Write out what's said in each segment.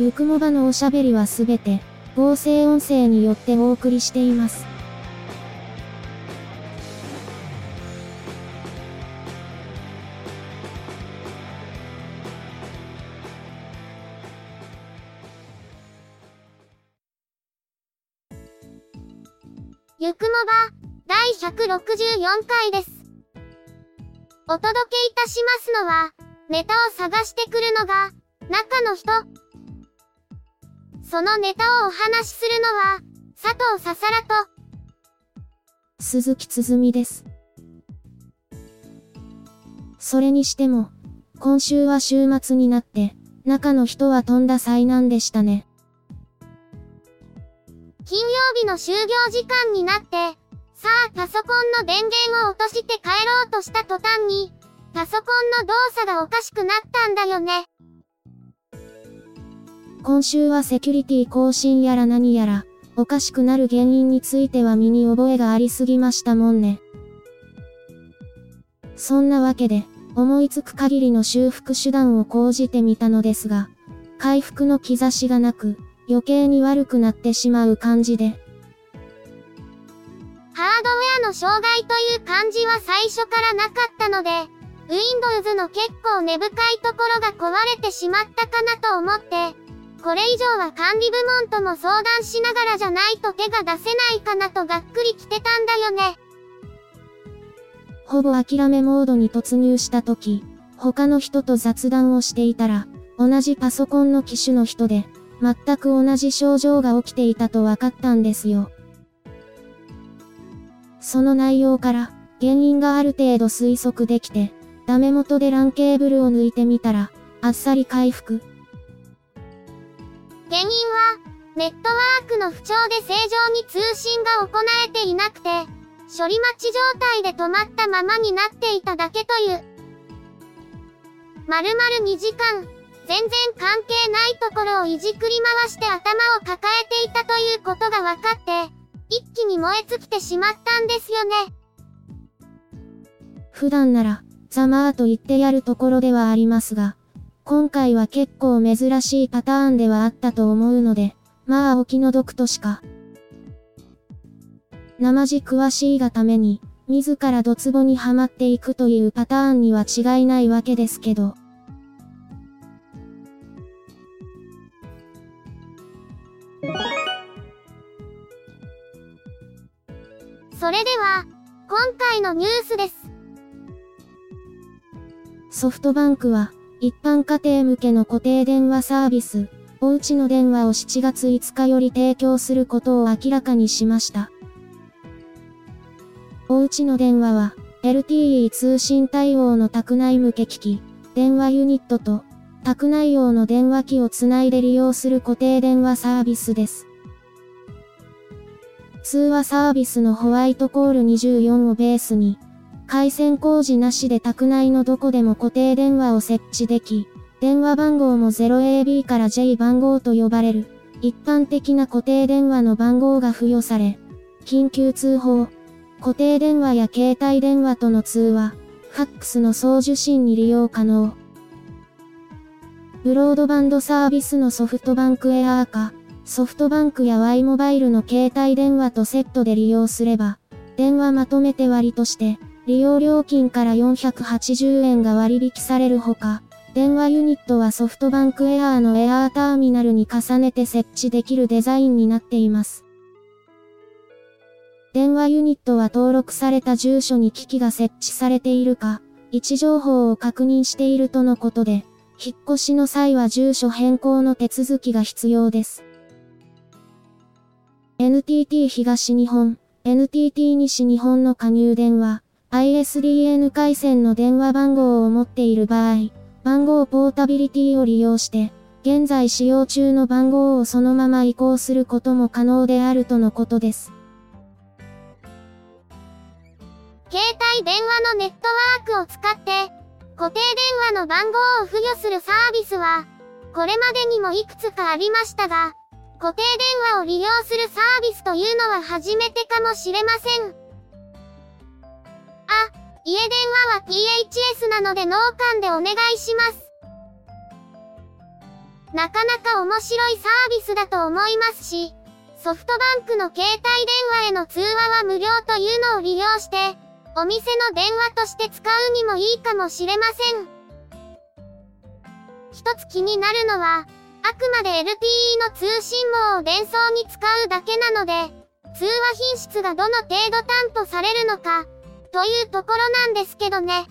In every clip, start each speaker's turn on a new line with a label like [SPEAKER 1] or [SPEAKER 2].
[SPEAKER 1] ゆくもばのおしゃべりはすべて、合成音声によってお送りしています。
[SPEAKER 2] ゆくもば、第164回です。お届けいたしますのは、ネタを探してくるのが、中の人。そのネタをお話しするのは、佐藤ささらと、
[SPEAKER 1] 鈴木つづみです。それにしても、今週は週末になって、中の人はとんだ災難でしたね。
[SPEAKER 2] 金曜日の就業時間になって、さあパソコンの電源を落として帰ろうとした途端に、パソコンの動作がおかしくなったんだよね。
[SPEAKER 1] 今週はセキュリティ更新やら何やら、おかしくなる原因については身に覚えがありすぎましたもんね。そんなわけで、思いつく限りの修復手段を講じてみたのですが、回復の兆しがなく、余計に悪くなってしまう感じで。
[SPEAKER 2] ハードウェアの障害という感じは最初からなかったので、Windows の結構根深いところが壊れてしまったかなと思って、これ以上は管理部門とも相談しながらじゃないと手が出せないかなとがっくり来てたんだよね。
[SPEAKER 1] ほぼ諦めモードに突入した時、他の人と雑談をしていたら、同じパソコンの機種の人で、全く同じ症状が起きていたと分かったんですよ。その内容から、原因がある程度推測できて、ダメ元で LAN ケーブルを抜いてみたら、あっさり回復。
[SPEAKER 2] 原因は、ネットワークの不調で正常に通信が行えていなくて、処理待ち状態で止まったままになっていただけという。まるまる2時間、全然関係ないところをいじくり回して頭を抱えていたということが分かって、一気に燃え尽きてしまったんですよね。
[SPEAKER 1] 普段なら、ざまーと言ってやるところではありますが、今回は結構珍しいパターンではあったと思うので、まあお気の毒としか。生地詳しいがために、自らドツボにはまっていくというパターンには違いないわけですけど。
[SPEAKER 2] それでは、今回のニュースです。
[SPEAKER 1] ソフトバンクは、一般家庭向けの固定電話サービス、おうちの電話を7月5日より提供することを明らかにしました。おうちの電話は、LTE 通信対応の宅内向け機器、電話ユニットと、宅内用の電話機をつないで利用する固定電話サービスです。通話サービスのホワイトコール24をベースに、回線工事なしで宅内のどこでも固定電話を設置でき、電話番号も 0AB から J 番号と呼ばれる、一般的な固定電話の番号が付与され、緊急通報、固定電話や携帯電話との通話、ファックスの送受信に利用可能。ブロードバンドサービスのソフトバンクエアーか、ソフトバンクや Y モバイルの携帯電話とセットで利用すれば、電話まとめて割として、利用料金から480円が割引されるほか、電話ユニットはソフトバンクエアーのエアーターミナルに重ねて設置できるデザインになっています。電話ユニットは登録された住所に機器が設置されているか、位置情報を確認しているとのことで、引っ越しの際は住所変更の手続きが必要です。NTT 東日本、NTT 西日本の加入電話、ISDN 回線の電話番号を持っている場合、番号ポータビリティを利用して、現在使用中の番号をそのまま移行することも可能であるとのことです。
[SPEAKER 2] 携帯電話のネットワークを使って、固定電話の番号を付与するサービスは、これまでにもいくつかありましたが、固定電話を利用するサービスというのは初めてかもしれません。あ、家電話は PHS なので脳幹でお願いします。なかなか面白いサービスだと思いますし、ソフトバンクの携帯電話への通話は無料というのを利用して、お店の電話として使うにもいいかもしれません。一つ気になるのは、あくまで LTE の通信網を伝送に使うだけなので、通話品質がどの程度担保されるのか、というところなんですけどね。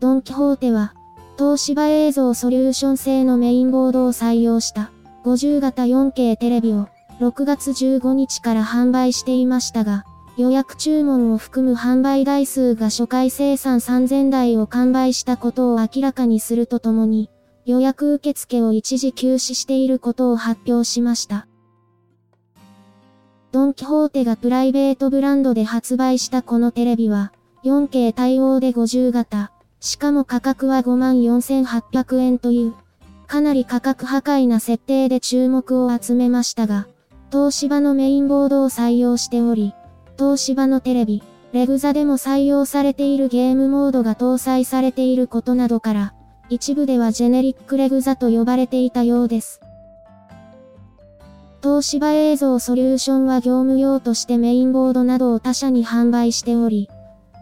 [SPEAKER 1] ドン・キホーテは、東芝映像ソリューション製のメインボードを採用した50型 4K テレビを6月15日から販売していましたが、予約注文を含む販売台数が初回生産3000台を完売したことを明らかにするとともに、予約受付を一時休止していることを発表しました。ドンキホーテがプライベートブランドで発売したこのテレビは、4K 対応で50型、しかも価格は54,800円という、かなり価格破壊な設定で注目を集めましたが、東芝のメインボードを採用しており、東芝のテレビ、レグザでも採用されているゲームモードが搭載されていることなどから、一部ではジェネリックレグザと呼ばれていたようです。東芝映像ソリューションは業務用としてメインボードなどを他社に販売しており、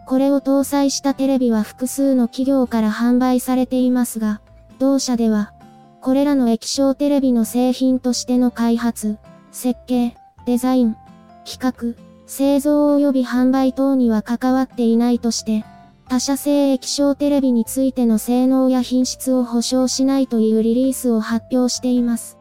[SPEAKER 1] これを搭載したテレビは複数の企業から販売されていますが、同社では、これらの液晶テレビの製品としての開発、設計、デザイン、企画、製造及び販売等には関わっていないとして、他社製液晶テレビについての性能や品質を保証しないというリリースを発表しています。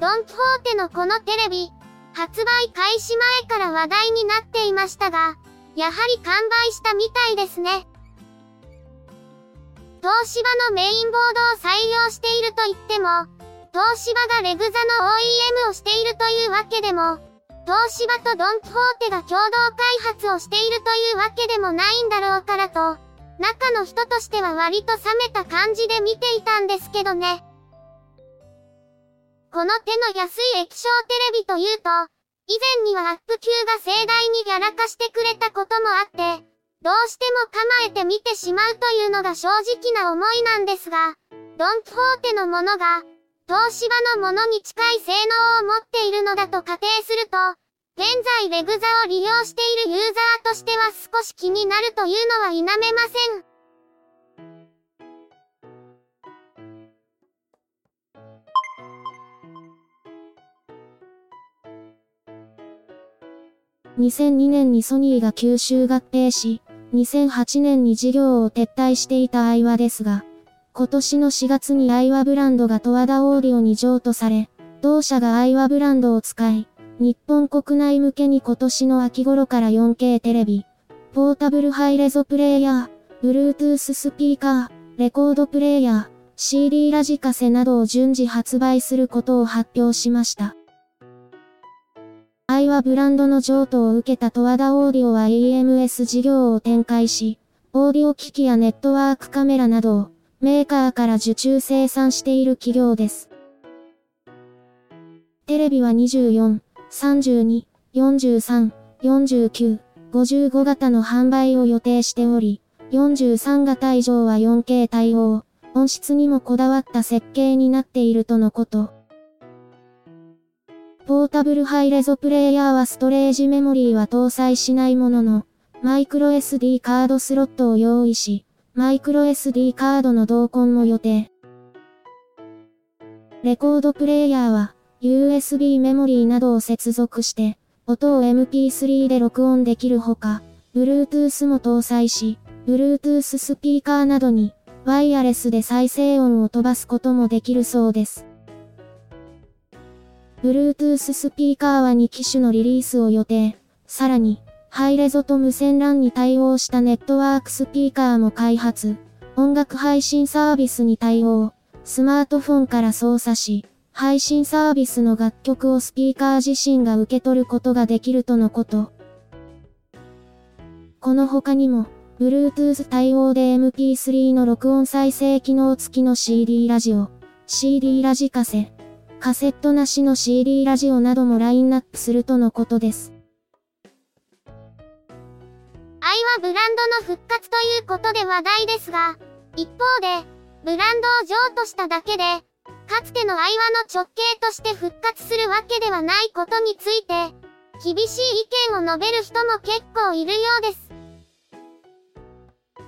[SPEAKER 2] ドン・キホーテのこのテレビ、発売開始前から話題になっていましたが、やはり完売したみたいですね。東芝のメインボードを採用していると言っても、東芝がレグザの OEM をしているというわけでも、東芝とドン・キホーテが共同開発をしているというわけでもないんだろうからと、中の人としては割と冷めた感じで見ていたんですけどね。この手の安い液晶テレビというと、以前にはアップ級が盛大にやらかしてくれたこともあって、どうしても構えて見てしまうというのが正直な思いなんですが、ドン・キホーテのものが、東芝のものに近い性能を持っているのだと仮定すると、現在レグザを利用しているユーザーとしては少し気になるというのは否めません。
[SPEAKER 1] 2002年にソニーが吸収合併し、2008年に事業を撤退していたアイワですが、今年の4月にアイワブランドが十和田オーディオに譲渡され、同社がアイワブランドを使い、日本国内向けに今年の秋頃から 4K テレビ、ポータブルハイレゾプレイヤー、Bluetooth スピーカー、レコードプレイヤー、CD ラジカセなどを順次発売することを発表しました。アイはブランドの譲渡を受けた十和田オーディオは EMS 事業を展開し、オーディオ機器やネットワークカメラなどをメーカーから受注生産している企業です。テレビは24、32、43、49、55型の販売を予定しており、43型以上は 4K 対応、音質にもこだわった設計になっているとのこと。ポータブルハイレゾプレイヤーはストレージメモリーは搭載しないものの、マイクロ SD カードスロットを用意し、マイクロ SD カードの同梱も予定。レコードプレイヤーは、USB メモリーなどを接続して、音を MP3 で録音できるほか、Bluetooth も搭載し、Bluetooth スピーカーなどに、ワイヤレスで再生音を飛ばすこともできるそうです。Bluetooth スピーカーは2機種のリリースを予定。さらに、ハイレゾと無線 LAN に対応したネットワークスピーカーも開発。音楽配信サービスに対応。スマートフォンから操作し、配信サービスの楽曲をスピーカー自身が受け取ることができるとのこと。この他にも、Bluetooth 対応で MP3 の録音再生機能付きの CD ラジオ、CD ラジカセ、カセットなしの CD ラジオなどもラインナップするとのことです。
[SPEAKER 2] 愛はブランドの復活ということで話題ですが、一方で、ブランドを譲渡しただけで、かつての愛話の直系として復活するわけではないことについて、厳しい意見を述べる人も結構いるようです。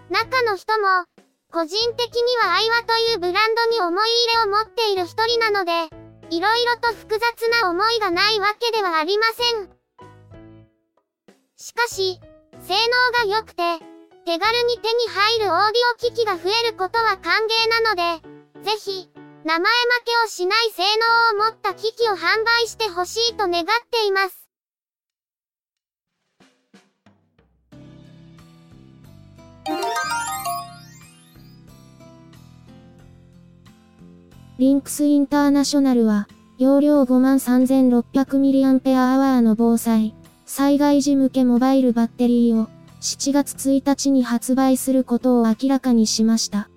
[SPEAKER 2] 中の人も、個人的には愛話というブランドに思い入れを持っている一人なので、いろいろと複雑な思いがないわけではありません。しかし、性能が良くて、手軽に手に入るオーディオ機器が増えることは歓迎なので、ぜひ、名前負けをしない性能を持った機器を販売してほしいと願っています。
[SPEAKER 1] リンクスインターナショナルは、容量 53,600mAh の防災、災害時向けモバイルバッテリーを7月1日に発売することを明らかにしました。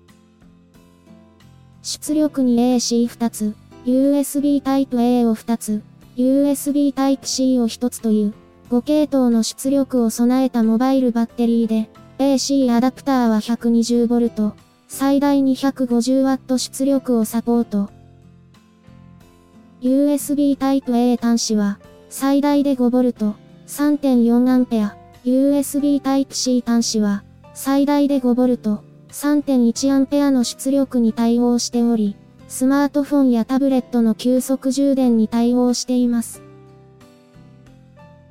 [SPEAKER 1] 出力に AC2 つ、USB Type-A を2つ、USB Type-C を1つという、5系統の出力を備えたモバイルバッテリーで、AC アダプターは 120V、最大 250W 出力をサポート。USB Type-A 端子は、最大で 5V、3.4A、USB Type-C 端子は、最大で 5V、3.1A の出力に対応しており、スマートフォンやタブレットの急速充電に対応しています。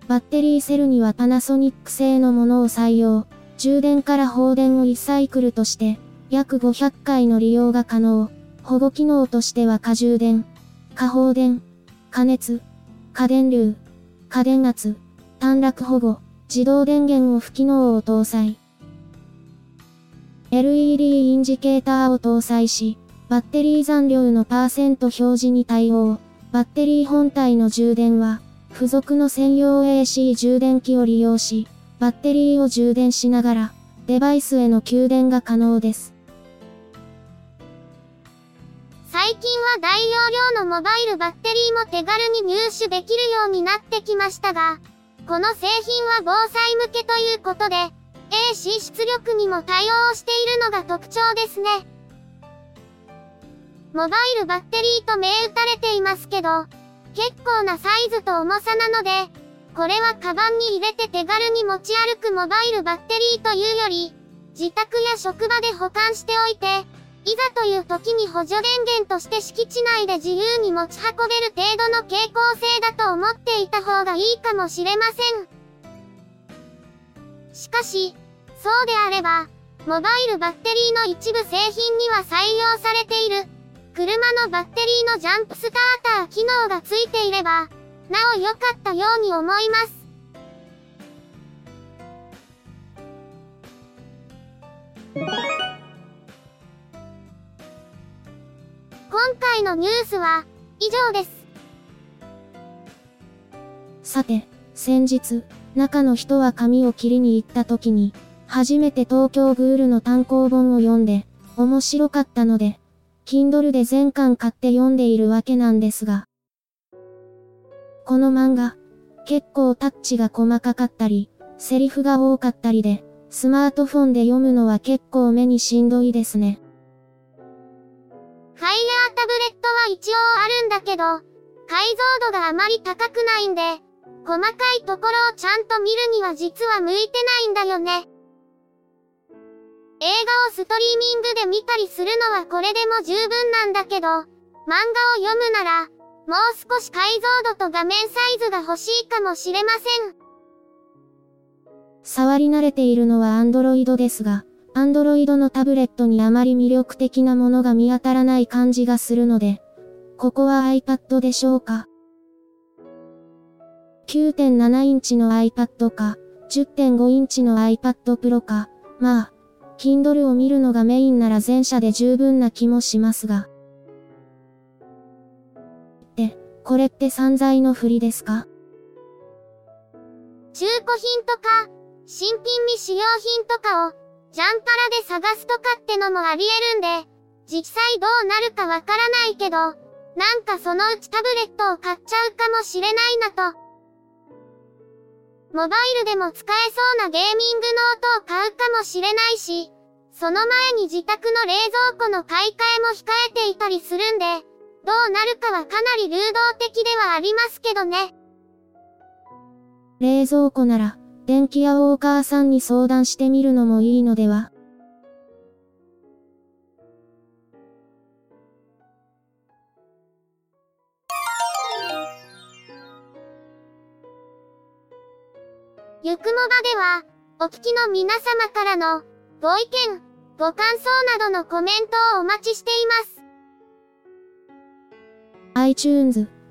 [SPEAKER 1] バッテリーセルにはパナソニック製のものを採用、充電から放電を1サイクルとして、約500回の利用が可能。保護機能としては過充電、過放電、加熱、過電流、過電圧、短絡保護、自動電源オフ機能を搭載。LED インジケーターを搭載し、バッテリー残量のパーセント表示に対応。バッテリー本体の充電は、付属の専用 AC 充電器を利用し、バッテリーを充電しながら、デバイスへの給電が可能です。
[SPEAKER 2] 最近は大容量のモバイルバッテリーも手軽に入手できるようになってきましたが、この製品は防災向けということで、AC 出力にも対応しているのが特徴ですね。モバイルバッテリーと銘打たれていますけど、結構なサイズと重さなので、これはカバンに入れて手軽に持ち歩くモバイルバッテリーというより、自宅や職場で保管しておいて、いざという時に補助電源として敷地内で自由に持ち運べる程度の傾向性だと思っていた方がいいかもしれません。しかし、そうであれば、モバイルバッテリーの一部製品には採用されている、車のバッテリーのジャンプスターター機能がついていれば、なお良かったように思います。今回のニュースは以上です。
[SPEAKER 1] さて、先日、中の人は髪を切りに行った時に、初めて東京グールの単行本を読んで、面白かったので、Kindle で全巻買って読んでいるわけなんですが、この漫画、結構タッチが細かかったり、セリフが多かったりで、スマートフォンで読むのは結構目にしんどいですね。
[SPEAKER 2] タブレットは一応あるんだけど、解像度があまり高くないんで、細かいところをちゃんと見るには実は向いてないんだよね。映画をストリーミングで見たりするのはこれでも十分なんだけど、漫画を読むなら、もう少し解像度と画面サイズが欲しいかもしれません。
[SPEAKER 1] 触り慣れているのは Android ですが、Android のタブレットにあまり魅力的なものが見当たらない感じがするので、ここは iPad でしょうか？9.7インチの iPad か、10.5インチの iPad Pro か、まあ、Kindle を見るのがメインなら前者で十分な気もしますが。って、これって散財の振りですか？
[SPEAKER 2] 中古品とか、新品未使用品とかを、ジャンパラで探すとかってのもあり得るんで、実際どうなるかわからないけど、なんかそのうちタブレットを買っちゃうかもしれないなと。モバイルでも使えそうなゲーミングノートを買うかもしれないし、その前に自宅の冷蔵庫の買い替えも控えていたりするんで、どうなるかはかなり流動的ではありますけどね。
[SPEAKER 1] 冷蔵庫なら、電気屋ウォーカーさんに相談してみるのもいいのでは？
[SPEAKER 2] ゆくもばでは、お聞きの皆様からの、ご意見、ご感想などのコメントをお待ちしています。
[SPEAKER 1] iTunes、